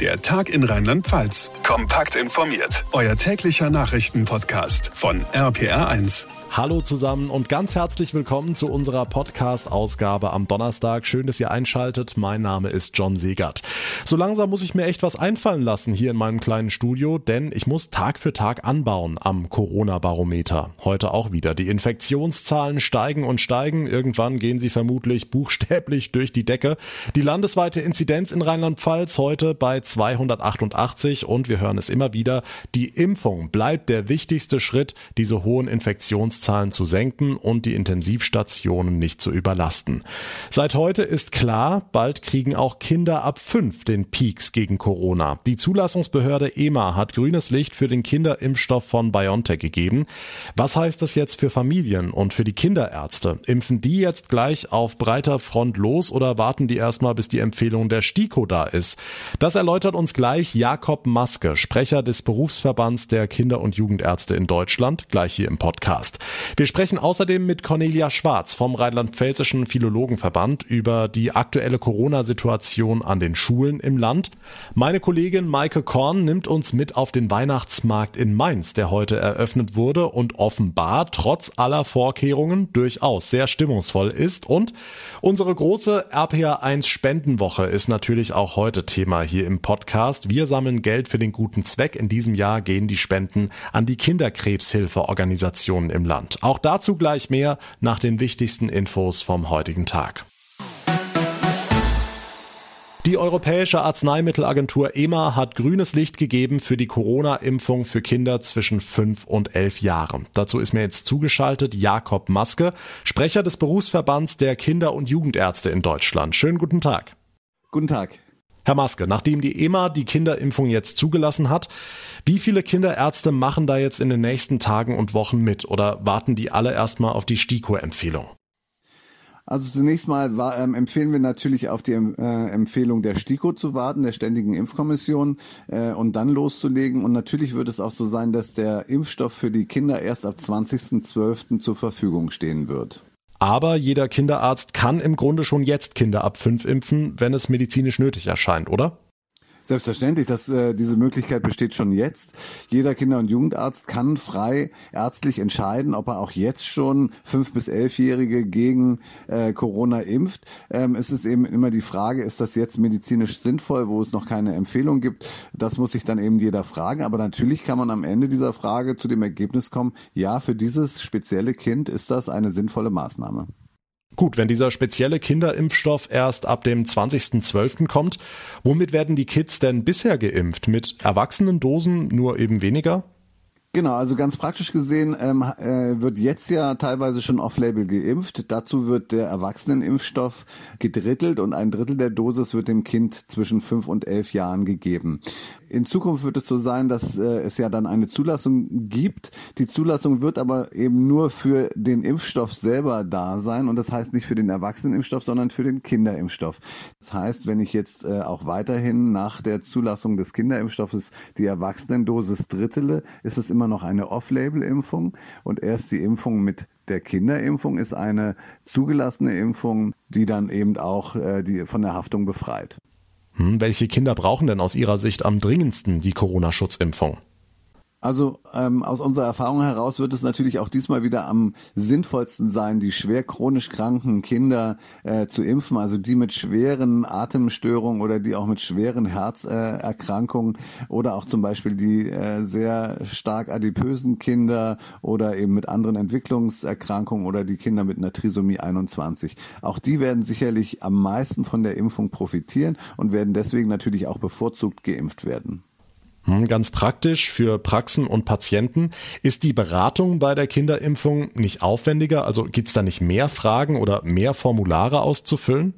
Der Tag in Rheinland-Pfalz. Kompakt informiert. Euer täglicher Nachrichtenpodcast von RPR1. Hallo zusammen und ganz herzlich willkommen zu unserer Podcast-Ausgabe am Donnerstag. Schön, dass ihr einschaltet. Mein Name ist John Segert. So langsam muss ich mir echt was einfallen lassen hier in meinem kleinen Studio, denn ich muss Tag für Tag anbauen am Corona-Barometer. Heute auch wieder. Die Infektionszahlen steigen und steigen. Irgendwann gehen sie vermutlich buchstäblich durch die Decke. Die landesweite Inzidenz in Rheinland-Pfalz heute bei 288 und wir hören es immer wieder. Die Impfung bleibt der wichtigste Schritt, diese hohen Infektionszahlen zu senken und die Intensivstationen nicht zu überlasten. Seit heute ist klar, bald kriegen auch Kinder ab fünf den Peaks gegen Corona. Die Zulassungsbehörde EMA hat grünes Licht für den Kinderimpfstoff von BioNTech gegeben. Was heißt das jetzt für Familien und für die Kinderärzte? Impfen die jetzt gleich auf breiter Front los oder warten die erstmal, bis die Empfehlung der STIKO da ist? Das erläutert uns gleich Jakob Maske, Sprecher des Berufsverbands der Kinder- und Jugendärzte in Deutschland, gleich hier im Podcast. Wir sprechen außerdem mit Cornelia Schwarz vom Rheinland-Pfälzischen Philologenverband über die aktuelle Corona-Situation an den Schulen im Land. Meine Kollegin Maike Korn nimmt uns mit auf den Weihnachtsmarkt in Mainz, der heute eröffnet wurde und offenbar trotz aller Vorkehrungen durchaus sehr stimmungsvoll ist. Und unsere große RPA1 Spendenwoche ist natürlich auch heute Thema hier im Podcast. Wir sammeln Geld für den guten Zweck. In diesem Jahr gehen die Spenden an die Kinderkrebshilfeorganisationen im Land. Auch dazu gleich mehr nach den wichtigsten Infos vom heutigen Tag. Die Europäische Arzneimittelagentur EMA hat grünes Licht gegeben für die Corona-Impfung für Kinder zwischen 5 und 11 Jahren. Dazu ist mir jetzt zugeschaltet Jakob Maske, Sprecher des Berufsverbands der Kinder- und Jugendärzte in Deutschland. Schönen guten Tag. Guten Tag. Herr Maske, nachdem die EMA die Kinderimpfung jetzt zugelassen hat, wie viele Kinderärzte machen da jetzt in den nächsten Tagen und Wochen mit oder warten die alle erstmal auf die STIKO-Empfehlung? Also zunächst mal war, ähm, empfehlen wir natürlich auf die äh, Empfehlung der STIKO zu warten, der Ständigen Impfkommission, äh, und dann loszulegen. Und natürlich wird es auch so sein, dass der Impfstoff für die Kinder erst ab 20.12. zur Verfügung stehen wird. Aber jeder Kinderarzt kann im Grunde schon jetzt Kinder ab fünf impfen, wenn es medizinisch nötig erscheint, oder? Selbstverständlich, dass äh, diese Möglichkeit besteht schon jetzt. Jeder Kinder- und Jugendarzt kann frei ärztlich entscheiden, ob er auch jetzt schon fünf bis elfjährige gegen äh, Corona impft. Ähm, es ist eben immer die Frage, ist das jetzt medizinisch sinnvoll, wo es noch keine Empfehlung gibt? Das muss sich dann eben jeder fragen. Aber natürlich kann man am Ende dieser Frage zu dem Ergebnis kommen: Ja, für dieses spezielle Kind ist das eine sinnvolle Maßnahme. Gut, wenn dieser spezielle Kinderimpfstoff erst ab dem 20.12. kommt, womit werden die Kids denn bisher geimpft? Mit erwachsenen Dosen nur eben weniger? Genau, also ganz praktisch gesehen ähm, äh, wird jetzt ja teilweise schon off-label geimpft. Dazu wird der Erwachsenenimpfstoff gedrittelt und ein Drittel der Dosis wird dem Kind zwischen fünf und elf Jahren gegeben. In Zukunft wird es so sein, dass äh, es ja dann eine Zulassung gibt. Die Zulassung wird aber eben nur für den Impfstoff selber da sein und das heißt nicht für den Erwachsenenimpfstoff, sondern für den Kinderimpfstoff. Das heißt, wenn ich jetzt äh, auch weiterhin nach der Zulassung des Kinderimpfstoffes die Erwachsenendosis drittele, ist es immer noch eine Off-Label-Impfung und erst die Impfung mit der Kinderimpfung ist eine zugelassene Impfung, die dann eben auch äh, die von der Haftung befreit. Hm, welche Kinder brauchen denn aus Ihrer Sicht am dringendsten die Corona-Schutzimpfung? Also ähm, aus unserer Erfahrung heraus wird es natürlich auch diesmal wieder am sinnvollsten sein, die schwer chronisch kranken Kinder äh, zu impfen, also die mit schweren Atemstörungen oder die auch mit schweren Herzerkrankungen äh, oder auch zum Beispiel die äh, sehr stark adipösen Kinder oder eben mit anderen Entwicklungserkrankungen oder die Kinder mit einer Trisomie 21. Auch die werden sicherlich am meisten von der Impfung profitieren und werden deswegen natürlich auch bevorzugt geimpft werden. Hm, ganz praktisch für Praxen und Patienten. Ist die Beratung bei der Kinderimpfung nicht aufwendiger? Also gibt es da nicht mehr Fragen oder mehr Formulare auszufüllen?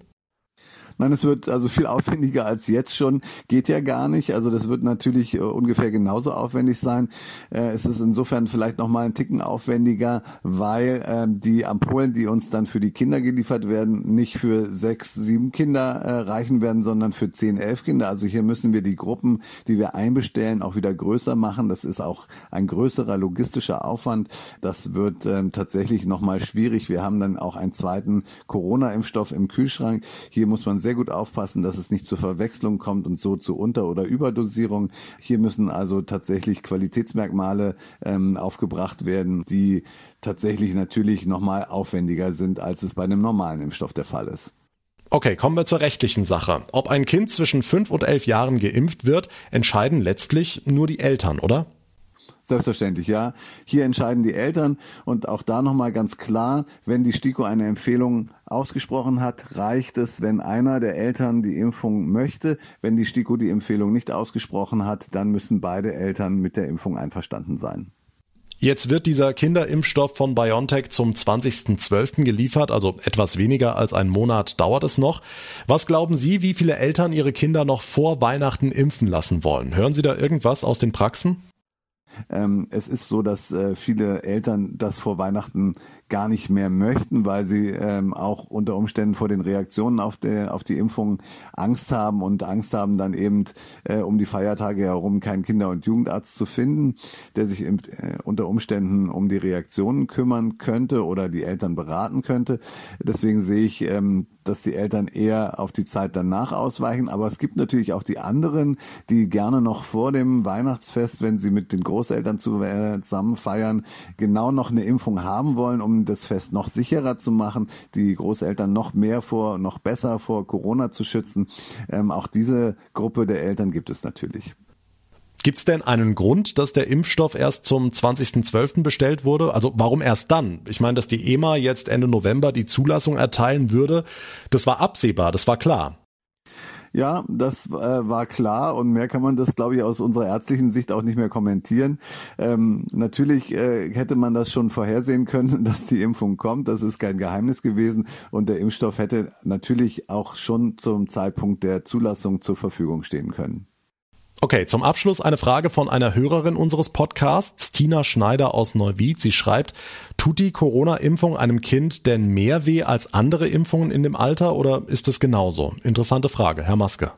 Nein, es wird also viel aufwendiger als jetzt schon. Geht ja gar nicht. Also das wird natürlich äh, ungefähr genauso aufwendig sein. Äh, es ist insofern vielleicht noch mal ein Ticken aufwendiger, weil äh, die Ampullen, die uns dann für die Kinder geliefert werden, nicht für sechs, sieben Kinder äh, reichen werden, sondern für zehn, elf Kinder. Also hier müssen wir die Gruppen, die wir einbestellen, auch wieder größer machen. Das ist auch ein größerer logistischer Aufwand. Das wird ähm, tatsächlich noch mal schwierig. Wir haben dann auch einen zweiten Corona-Impfstoff im Kühlschrank. Hier muss man sehr gut aufpassen, dass es nicht zur Verwechslung kommt und so zu Unter- oder Überdosierung. Hier müssen also tatsächlich Qualitätsmerkmale ähm, aufgebracht werden, die tatsächlich natürlich nochmal aufwendiger sind, als es bei einem normalen Impfstoff der Fall ist. Okay, kommen wir zur rechtlichen Sache. Ob ein Kind zwischen fünf und elf Jahren geimpft wird, entscheiden letztlich nur die Eltern, oder? Selbstverständlich, ja. Hier entscheiden die Eltern und auch da nochmal ganz klar, wenn die STIKO eine Empfehlung ausgesprochen hat, reicht es, wenn einer der Eltern die Impfung möchte. Wenn die STIKO die Empfehlung nicht ausgesprochen hat, dann müssen beide Eltern mit der Impfung einverstanden sein. Jetzt wird dieser Kinderimpfstoff von BioNTech zum 20.12. geliefert, also etwas weniger als einen Monat dauert es noch. Was glauben Sie, wie viele Eltern ihre Kinder noch vor Weihnachten impfen lassen wollen? Hören Sie da irgendwas aus den Praxen? Ähm, es ist so, dass äh, viele Eltern das vor Weihnachten gar nicht mehr möchten, weil sie ähm, auch unter Umständen vor den Reaktionen auf, der, auf die Impfung Angst haben und Angst haben, dann eben äh, um die Feiertage herum keinen Kinder- und Jugendarzt zu finden, der sich im, äh, unter Umständen um die Reaktionen kümmern könnte oder die Eltern beraten könnte. Deswegen sehe ich, ähm, dass die Eltern eher auf die Zeit danach ausweichen. Aber es gibt natürlich auch die anderen, die gerne noch vor dem Weihnachtsfest, wenn sie mit den Großeltern zusammen feiern, genau noch eine Impfung haben wollen, um das Fest noch sicherer zu machen, die Großeltern noch mehr vor, noch besser vor Corona zu schützen. Ähm, auch diese Gruppe der Eltern gibt es natürlich. Gibt es denn einen Grund, dass der Impfstoff erst zum 20.12. bestellt wurde? Also warum erst dann? Ich meine, dass die EMA jetzt Ende November die Zulassung erteilen würde, das war absehbar, das war klar. Ja, das äh, war klar und mehr kann man das, glaube ich, aus unserer ärztlichen Sicht auch nicht mehr kommentieren. Ähm, natürlich äh, hätte man das schon vorhersehen können, dass die Impfung kommt. Das ist kein Geheimnis gewesen und der Impfstoff hätte natürlich auch schon zum Zeitpunkt der Zulassung zur Verfügung stehen können. Okay, zum Abschluss eine Frage von einer Hörerin unseres Podcasts, Tina Schneider aus Neuwied. Sie schreibt, tut die Corona-Impfung einem Kind denn mehr weh als andere Impfungen in dem Alter oder ist es genauso? Interessante Frage, Herr Maske.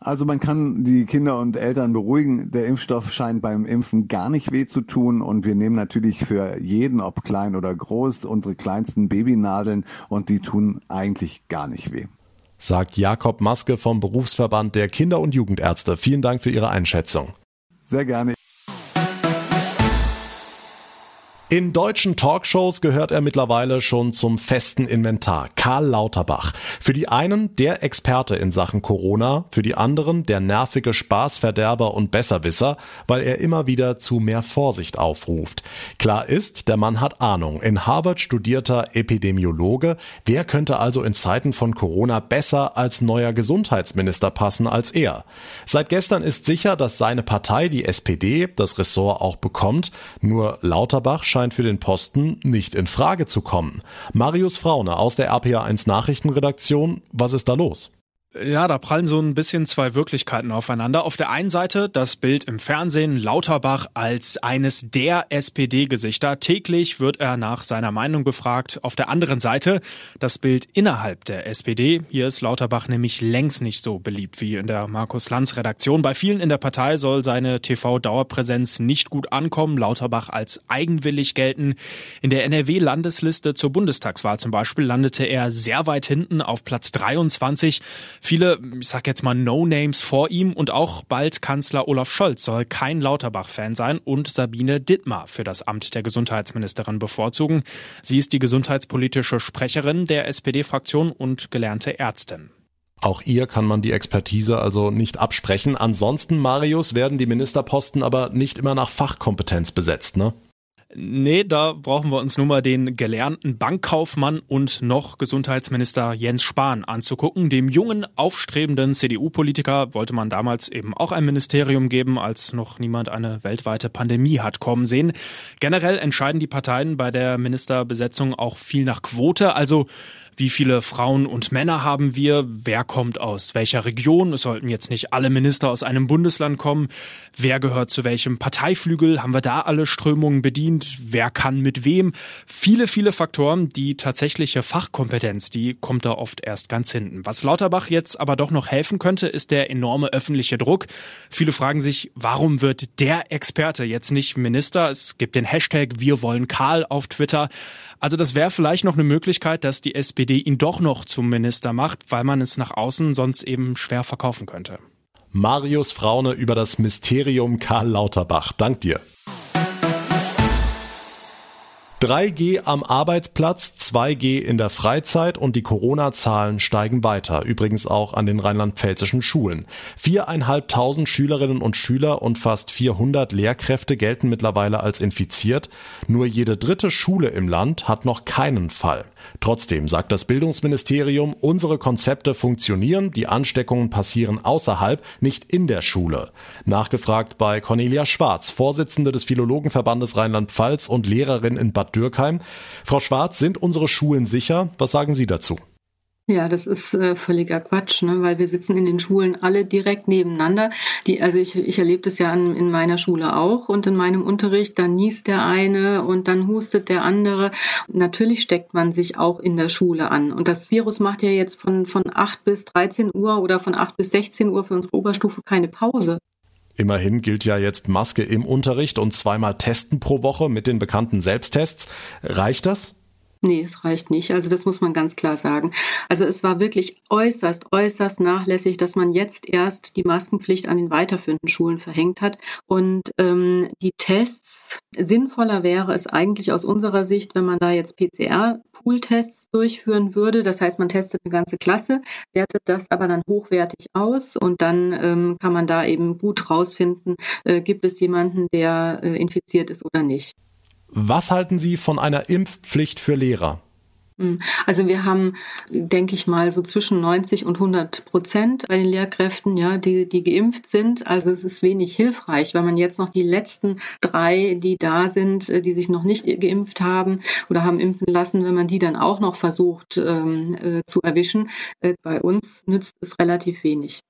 Also man kann die Kinder und Eltern beruhigen. Der Impfstoff scheint beim Impfen gar nicht weh zu tun und wir nehmen natürlich für jeden, ob klein oder groß, unsere kleinsten Babynadeln und die tun eigentlich gar nicht weh sagt Jakob Maske vom Berufsverband der Kinder- und Jugendärzte. Vielen Dank für Ihre Einschätzung. Sehr gerne. In deutschen Talkshows gehört er mittlerweile schon zum festen Inventar. Karl Lauterbach. Für die einen der Experte in Sachen Corona, für die anderen der nervige Spaßverderber und Besserwisser, weil er immer wieder zu mehr Vorsicht aufruft. Klar ist, der Mann hat Ahnung. In Harvard studierter Epidemiologe. Wer könnte also in Zeiten von Corona besser als neuer Gesundheitsminister passen als er? Seit gestern ist sicher, dass seine Partei, die SPD, das Ressort auch bekommt. Nur Lauterbach scheint scheint für den Posten nicht in Frage zu kommen. Marius Fraune aus der RPA1 Nachrichtenredaktion, was ist da los? Ja, da prallen so ein bisschen zwei Wirklichkeiten aufeinander. Auf der einen Seite das Bild im Fernsehen Lauterbach als eines der SPD-Gesichter. Täglich wird er nach seiner Meinung gefragt. Auf der anderen Seite das Bild innerhalb der SPD. Hier ist Lauterbach nämlich längst nicht so beliebt wie in der Markus-Lanz-Redaktion. Bei vielen in der Partei soll seine TV-Dauerpräsenz nicht gut ankommen. Lauterbach als eigenwillig gelten. In der NRW-Landesliste zur Bundestagswahl zum Beispiel landete er sehr weit hinten auf Platz 23. Viele, ich sag jetzt mal No-Names vor ihm und auch bald Kanzler Olaf Scholz soll kein Lauterbach-Fan sein und Sabine Dittmar für das Amt der Gesundheitsministerin bevorzugen. Sie ist die gesundheitspolitische Sprecherin der SPD-Fraktion und gelernte Ärztin. Auch ihr kann man die Expertise also nicht absprechen. Ansonsten, Marius, werden die Ministerposten aber nicht immer nach Fachkompetenz besetzt, ne? Nee, da brauchen wir uns nur mal den gelernten Bankkaufmann und noch Gesundheitsminister Jens Spahn anzugucken. Dem jungen, aufstrebenden CDU-Politiker wollte man damals eben auch ein Ministerium geben, als noch niemand eine weltweite Pandemie hat kommen sehen. Generell entscheiden die Parteien bei der Ministerbesetzung auch viel nach Quote, also wie viele Frauen und Männer haben wir, wer kommt aus welcher Region, es sollten jetzt nicht alle Minister aus einem Bundesland kommen, wer gehört zu welchem Parteiflügel, haben wir da alle Strömungen bedient, wer kann mit wem, viele, viele Faktoren, die tatsächliche Fachkompetenz, die kommt da oft erst ganz hinten. Was Lauterbach jetzt aber doch noch helfen könnte, ist der enorme öffentliche Druck. Viele fragen sich, warum wird der Experte jetzt nicht Minister? Es gibt den Hashtag Wir wollen Karl auf Twitter. Also das wäre vielleicht noch eine Möglichkeit, dass die SPD ihn doch noch zum Minister macht, weil man es nach außen sonst eben schwer verkaufen könnte. Marius Fraune über das Mysterium Karl Lauterbach. Dank dir. 3G am Arbeitsplatz, 2G in der Freizeit und die Corona-Zahlen steigen weiter. Übrigens auch an den rheinland-pfälzischen Schulen. Viereinhalbtausend Schülerinnen und Schüler und fast 400 Lehrkräfte gelten mittlerweile als infiziert. Nur jede dritte Schule im Land hat noch keinen Fall. Trotzdem sagt das Bildungsministerium, unsere Konzepte funktionieren, die Ansteckungen passieren außerhalb, nicht in der Schule. Nachgefragt bei Cornelia Schwarz, Vorsitzende des Philologenverbandes Rheinland-Pfalz und Lehrerin in Bad Dürkheim. Frau Schwarz, sind unsere Schulen sicher? Was sagen Sie dazu? Ja, das ist äh, völliger Quatsch, ne? weil wir sitzen in den Schulen alle direkt nebeneinander. Die, also ich, ich erlebe das ja an, in meiner Schule auch und in meinem Unterricht, dann niest der eine und dann hustet der andere. Natürlich steckt man sich auch in der Schule an. Und das Virus macht ja jetzt von, von 8 bis 13 Uhr oder von 8 bis 16 Uhr für unsere Oberstufe keine Pause. Immerhin gilt ja jetzt Maske im Unterricht und zweimal Testen pro Woche mit den bekannten Selbsttests. Reicht das? Nee, es reicht nicht. Also das muss man ganz klar sagen. Also es war wirklich äußerst, äußerst nachlässig, dass man jetzt erst die Maskenpflicht an den weiterführenden Schulen verhängt hat. Und ähm, die Tests, sinnvoller wäre es eigentlich aus unserer Sicht, wenn man da jetzt PCR-Pool-Tests durchführen würde. Das heißt, man testet eine ganze Klasse, wertet das aber dann hochwertig aus und dann ähm, kann man da eben gut rausfinden, äh, gibt es jemanden, der äh, infiziert ist oder nicht. Was halten Sie von einer Impfpflicht für Lehrer? Also wir haben, denke ich mal, so zwischen 90 und 100 Prozent bei den Lehrkräften, ja, die, die geimpft sind. Also es ist wenig hilfreich, weil man jetzt noch die letzten drei, die da sind, äh, die sich noch nicht geimpft haben oder haben impfen lassen, wenn man die dann auch noch versucht ähm, äh, zu erwischen. Äh, bei uns nützt es relativ wenig.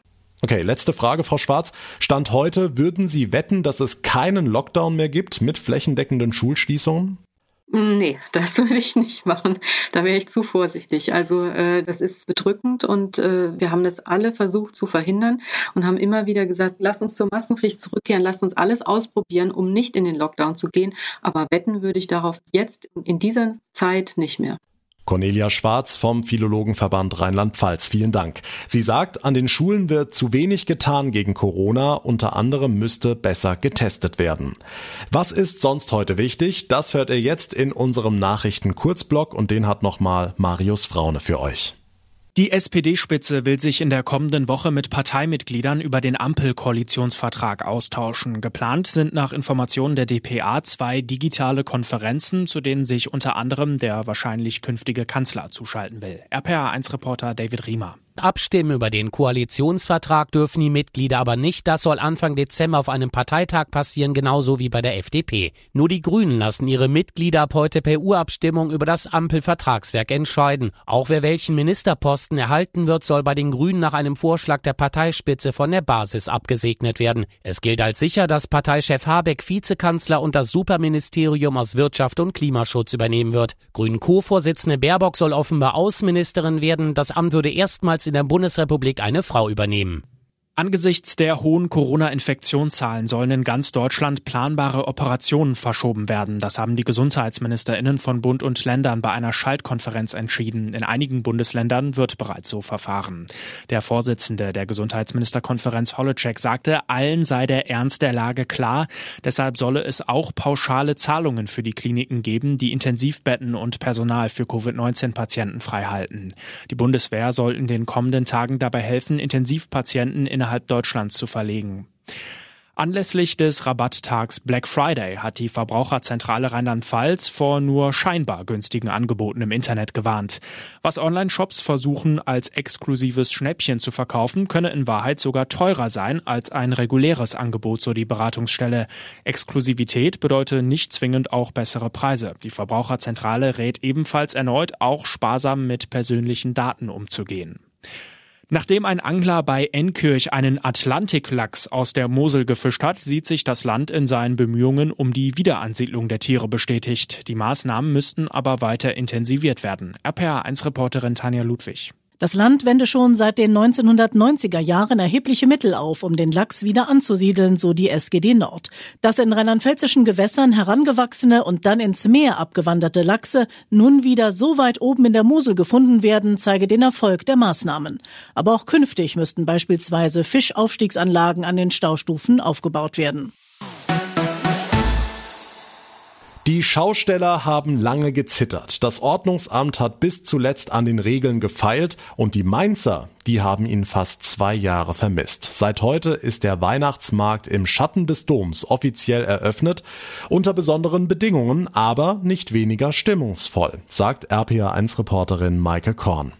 Okay, letzte Frage, Frau Schwarz. Stand heute, würden Sie wetten, dass es keinen Lockdown mehr gibt mit flächendeckenden Schulschließungen? Nee, das würde ich nicht machen. Da wäre ich zu vorsichtig. Also äh, das ist bedrückend und äh, wir haben das alle versucht zu verhindern und haben immer wieder gesagt, lass uns zur Maskenpflicht zurückkehren, lass uns alles ausprobieren, um nicht in den Lockdown zu gehen. Aber wetten würde ich darauf jetzt in dieser Zeit nicht mehr. Cornelia Schwarz vom Philologenverband Rheinland-Pfalz. Vielen Dank. Sie sagt, an den Schulen wird zu wenig getan gegen Corona. Unter anderem müsste besser getestet werden. Was ist sonst heute wichtig? Das hört ihr jetzt in unserem Nachrichten-Kurzblock und den hat nochmal Marius Fraune für euch. Die SPD-Spitze will sich in der kommenden Woche mit Parteimitgliedern über den Ampel-Koalitionsvertrag austauschen. Geplant sind nach Informationen der DPA zwei digitale Konferenzen, zu denen sich unter anderem der wahrscheinlich künftige Kanzler zuschalten will. RPA1-Reporter David Riemer. Abstimmen über den Koalitionsvertrag dürfen die Mitglieder aber nicht. Das soll Anfang Dezember auf einem Parteitag passieren, genauso wie bei der FDP. Nur die Grünen lassen ihre Mitglieder ab heute per Urabstimmung über das Ampelvertragswerk entscheiden. Auch wer welchen Ministerposten erhalten wird, soll bei den Grünen nach einem Vorschlag der Parteispitze von der Basis abgesegnet werden. Es gilt als sicher, dass Parteichef Habeck Vizekanzler und das Superministerium aus Wirtschaft und Klimaschutz übernehmen wird. Grünen Co-Vorsitzende Baerbock soll offenbar Außenministerin werden. Das Amt würde erstmals in der Bundesrepublik eine Frau übernehmen. Angesichts der hohen Corona-Infektionszahlen sollen in ganz Deutschland planbare Operationen verschoben werden. Das haben die Gesundheitsministerinnen von Bund und Ländern bei einer Schaltkonferenz entschieden. In einigen Bundesländern wird bereits so verfahren. Der Vorsitzende der Gesundheitsministerkonferenz Holleczek sagte, allen sei der Ernst der Lage klar. Deshalb solle es auch pauschale Zahlungen für die Kliniken geben, die Intensivbetten und Personal für Covid-19-Patienten freihalten. Die Bundeswehr soll in den kommenden Tagen dabei helfen, Intensivpatienten in innerhalb Deutschlands zu verlegen. Anlässlich des Rabatttags Black Friday hat die Verbraucherzentrale Rheinland-Pfalz vor nur scheinbar günstigen Angeboten im Internet gewarnt. Was Online-Shops versuchen, als exklusives Schnäppchen zu verkaufen, könne in Wahrheit sogar teurer sein als ein reguläres Angebot, so die Beratungsstelle. Exklusivität bedeutet nicht zwingend auch bessere Preise. Die Verbraucherzentrale rät ebenfalls erneut, auch sparsam mit persönlichen Daten umzugehen. Nachdem ein Angler bei Enkirch einen Atlantiklachs aus der Mosel gefischt hat, sieht sich das Land in seinen Bemühungen um die Wiederansiedlung der Tiere bestätigt. Die Maßnahmen müssten aber weiter intensiviert werden. RPA1-Reporterin Tanja Ludwig. Das Land wende schon seit den 1990er Jahren erhebliche Mittel auf, um den Lachs wieder anzusiedeln, so die SGD Nord. Dass in rheinland-pfälzischen Gewässern herangewachsene und dann ins Meer abgewanderte Lachse nun wieder so weit oben in der Mosel gefunden werden, zeige den Erfolg der Maßnahmen. Aber auch künftig müssten beispielsweise Fischaufstiegsanlagen an den Staustufen aufgebaut werden. Die Schausteller haben lange gezittert. Das Ordnungsamt hat bis zuletzt an den Regeln gefeilt und die Mainzer, die haben ihn fast zwei Jahre vermisst. Seit heute ist der Weihnachtsmarkt im Schatten des Doms offiziell eröffnet, unter besonderen Bedingungen, aber nicht weniger stimmungsvoll, sagt RPA1-Reporterin Maike Korn.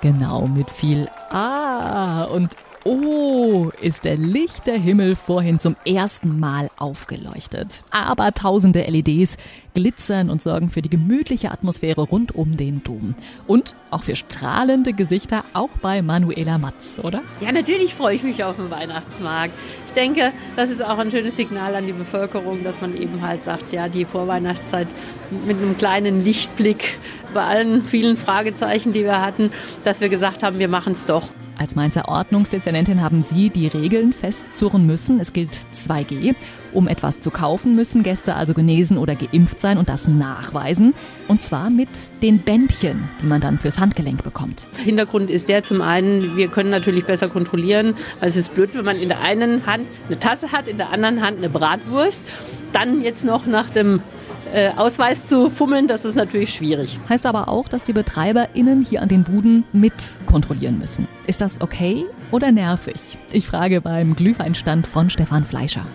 Genau, mit viel Ah und Oh, ist der lichte Himmel vorhin zum ersten Mal aufgeleuchtet. Aber tausende LEDs glitzern und sorgen für die gemütliche Atmosphäre rund um den Dom. Und auch für strahlende Gesichter, auch bei Manuela Matz, oder? Ja, natürlich freue ich mich auf den Weihnachtsmarkt. Ich denke, das ist auch ein schönes Signal an die Bevölkerung, dass man eben halt sagt, ja, die Vorweihnachtszeit mit einem kleinen Lichtblick bei allen vielen Fragezeichen, die wir hatten, dass wir gesagt haben, wir machen es doch. Als Mainzer Ordnungsdezernentin haben Sie die Regeln festzurren müssen. Es gilt 2G. Um etwas zu kaufen, müssen Gäste also genesen oder geimpft sein und das nachweisen. Und zwar mit den Bändchen, die man dann fürs Handgelenk bekommt. Hintergrund ist der zum einen, wir können natürlich besser kontrollieren, weil es ist blöd, wenn man in der einen Hand eine Tasse hat, in der anderen Hand eine Bratwurst. Dann jetzt noch nach dem äh, Ausweis zu fummeln, das ist natürlich schwierig. Heißt aber auch, dass die BetreiberInnen hier an den Buden mit kontrollieren müssen. Ist das okay oder nervig? Ich frage beim Glühweinstand von Stefan Fleischer.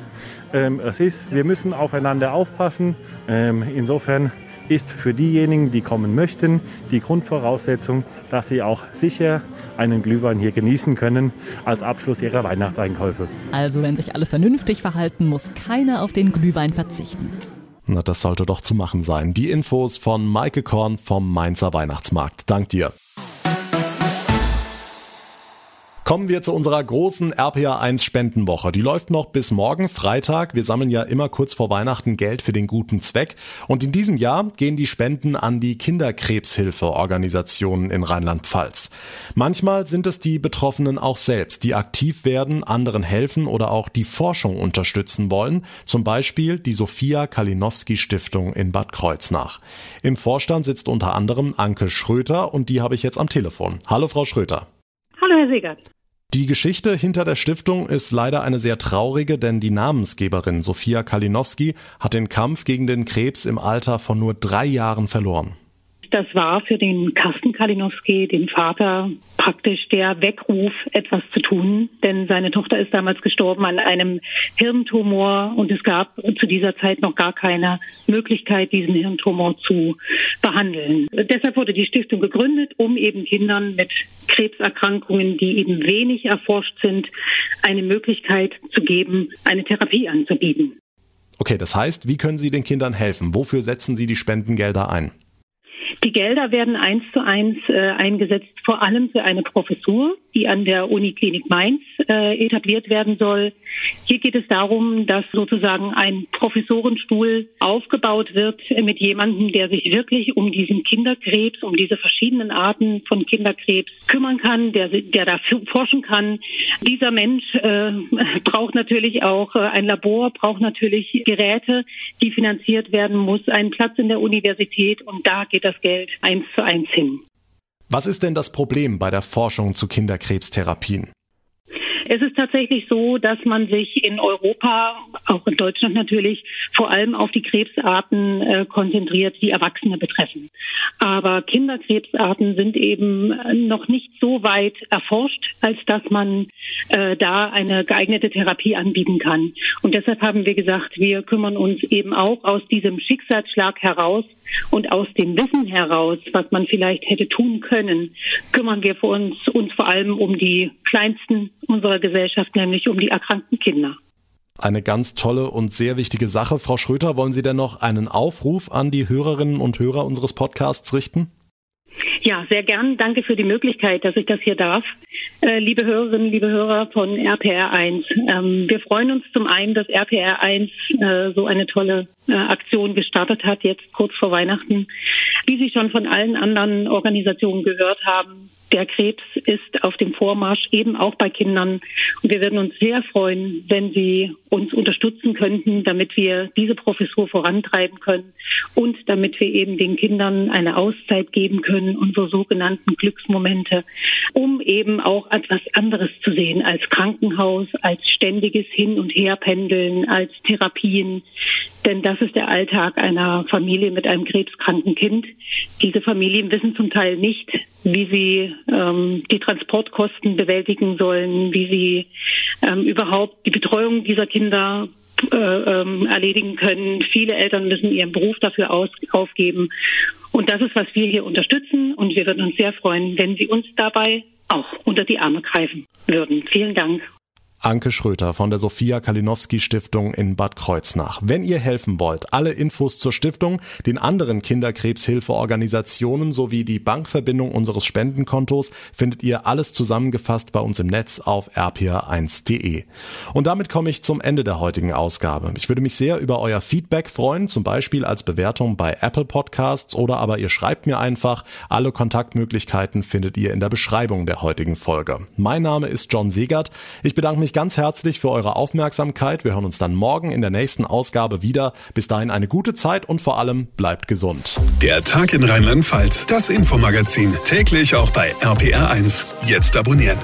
Ähm, es ist, wir müssen aufeinander aufpassen. Ähm, insofern ist für diejenigen, die kommen möchten, die Grundvoraussetzung, dass sie auch sicher einen Glühwein hier genießen können als Abschluss ihrer Weihnachtseinkäufe. Also wenn sich alle vernünftig verhalten, muss keiner auf den Glühwein verzichten. Na, das sollte doch zu machen sein. Die Infos von Maike Korn vom Mainzer Weihnachtsmarkt. Dank dir. Kommen wir zu unserer großen RPA1 Spendenwoche. Die läuft noch bis morgen Freitag. Wir sammeln ja immer kurz vor Weihnachten Geld für den guten Zweck. Und in diesem Jahr gehen die Spenden an die Kinderkrebshilfeorganisationen in Rheinland-Pfalz. Manchmal sind es die Betroffenen auch selbst, die aktiv werden, anderen helfen oder auch die Forschung unterstützen wollen. Zum Beispiel die Sophia Kalinowski Stiftung in Bad Kreuznach. Im Vorstand sitzt unter anderem Anke Schröter und die habe ich jetzt am Telefon. Hallo Frau Schröter. Hallo Herr Segert. Die Geschichte hinter der Stiftung ist leider eine sehr traurige, denn die Namensgeberin Sophia Kalinowski hat den Kampf gegen den Krebs im Alter von nur drei Jahren verloren. Das war für den Carsten Kalinowski, den Vater, praktisch der Weckruf, etwas zu tun. Denn seine Tochter ist damals gestorben an einem Hirntumor und es gab zu dieser Zeit noch gar keine Möglichkeit, diesen Hirntumor zu behandeln. Deshalb wurde die Stiftung gegründet, um eben Kindern mit Krebserkrankungen, die eben wenig erforscht sind, eine Möglichkeit zu geben, eine Therapie anzubieten. Okay, das heißt, wie können Sie den Kindern helfen? Wofür setzen Sie die Spendengelder ein? Die Gelder werden eins zu eins äh, eingesetzt, vor allem für eine Professur, die an der Uniklinik Mainz äh, etabliert werden soll. Hier geht es darum, dass sozusagen ein Professorenstuhl aufgebaut wird mit jemandem, der sich wirklich um diesen Kinderkrebs, um diese verschiedenen Arten von Kinderkrebs kümmern kann, der, der da forschen kann. Dieser Mensch äh, braucht natürlich auch äh, ein Labor, braucht natürlich Geräte, die finanziert werden muss, einen Platz in der Universität und da geht das Geld eins zu eins hin. Was ist denn das Problem bei der Forschung zu Kinderkrebstherapien? Es ist tatsächlich so, dass man sich in Europa, auch in Deutschland natürlich, vor allem auf die Krebsarten äh, konzentriert, die Erwachsene betreffen. Aber Kinderkrebsarten sind eben noch nicht so weit erforscht, als dass man äh, da eine geeignete Therapie anbieten kann. Und deshalb haben wir gesagt, wir kümmern uns eben auch aus diesem Schicksalsschlag heraus und aus dem Wissen heraus, was man vielleicht hätte tun können, kümmern wir für uns, uns vor allem um die kleinsten unserer Gesellschaft, nämlich um die erkrankten Kinder. Eine ganz tolle und sehr wichtige Sache. Frau Schröter, wollen Sie denn noch einen Aufruf an die Hörerinnen und Hörer unseres Podcasts richten? Ja, sehr gern. Danke für die Möglichkeit, dass ich das hier darf. Äh, liebe Hörerinnen, liebe Hörer von RPR1, ähm, wir freuen uns zum einen, dass RPR1 äh, so eine tolle äh, Aktion gestartet hat, jetzt kurz vor Weihnachten. Wie Sie schon von allen anderen Organisationen gehört haben, der Krebs ist auf dem Vormarsch, eben auch bei Kindern. Und wir würden uns sehr freuen, wenn Sie uns unterstützen könnten, damit wir diese Professur vorantreiben können und damit wir eben den Kindern eine Auszeit geben können, unsere sogenannten Glücksmomente, um eben auch etwas anderes zu sehen als Krankenhaus, als ständiges Hin- und Herpendeln, als Therapien. Denn das ist der Alltag einer Familie mit einem krebskranken Kind. Diese Familien wissen zum Teil nicht, wie sie ähm, die Transportkosten bewältigen sollen, wie sie ähm, überhaupt die Betreuung dieser Kinder äh, ähm, erledigen können. Viele Eltern müssen ihren Beruf dafür aus, aufgeben. Und das ist, was wir hier unterstützen. Und wir würden uns sehr freuen, wenn Sie uns dabei auch unter die Arme greifen würden. Vielen Dank. Anke Schröter von der Sophia Kalinowski Stiftung in Bad Kreuznach. Wenn ihr helfen wollt, alle Infos zur Stiftung, den anderen Kinderkrebshilfeorganisationen sowie die Bankverbindung unseres Spendenkontos findet ihr alles zusammengefasst bei uns im Netz auf rpr1.de. Und damit komme ich zum Ende der heutigen Ausgabe. Ich würde mich sehr über euer Feedback freuen, zum Beispiel als Bewertung bei Apple Podcasts oder aber ihr schreibt mir einfach. Alle Kontaktmöglichkeiten findet ihr in der Beschreibung der heutigen Folge. Mein Name ist John Segert. Ich bedanke mich ganz herzlich für eure Aufmerksamkeit. Wir hören uns dann morgen in der nächsten Ausgabe wieder. Bis dahin eine gute Zeit und vor allem bleibt gesund. Der Tag in Rheinland-Pfalz, das Infomagazin, täglich auch bei RPR1. Jetzt abonnieren.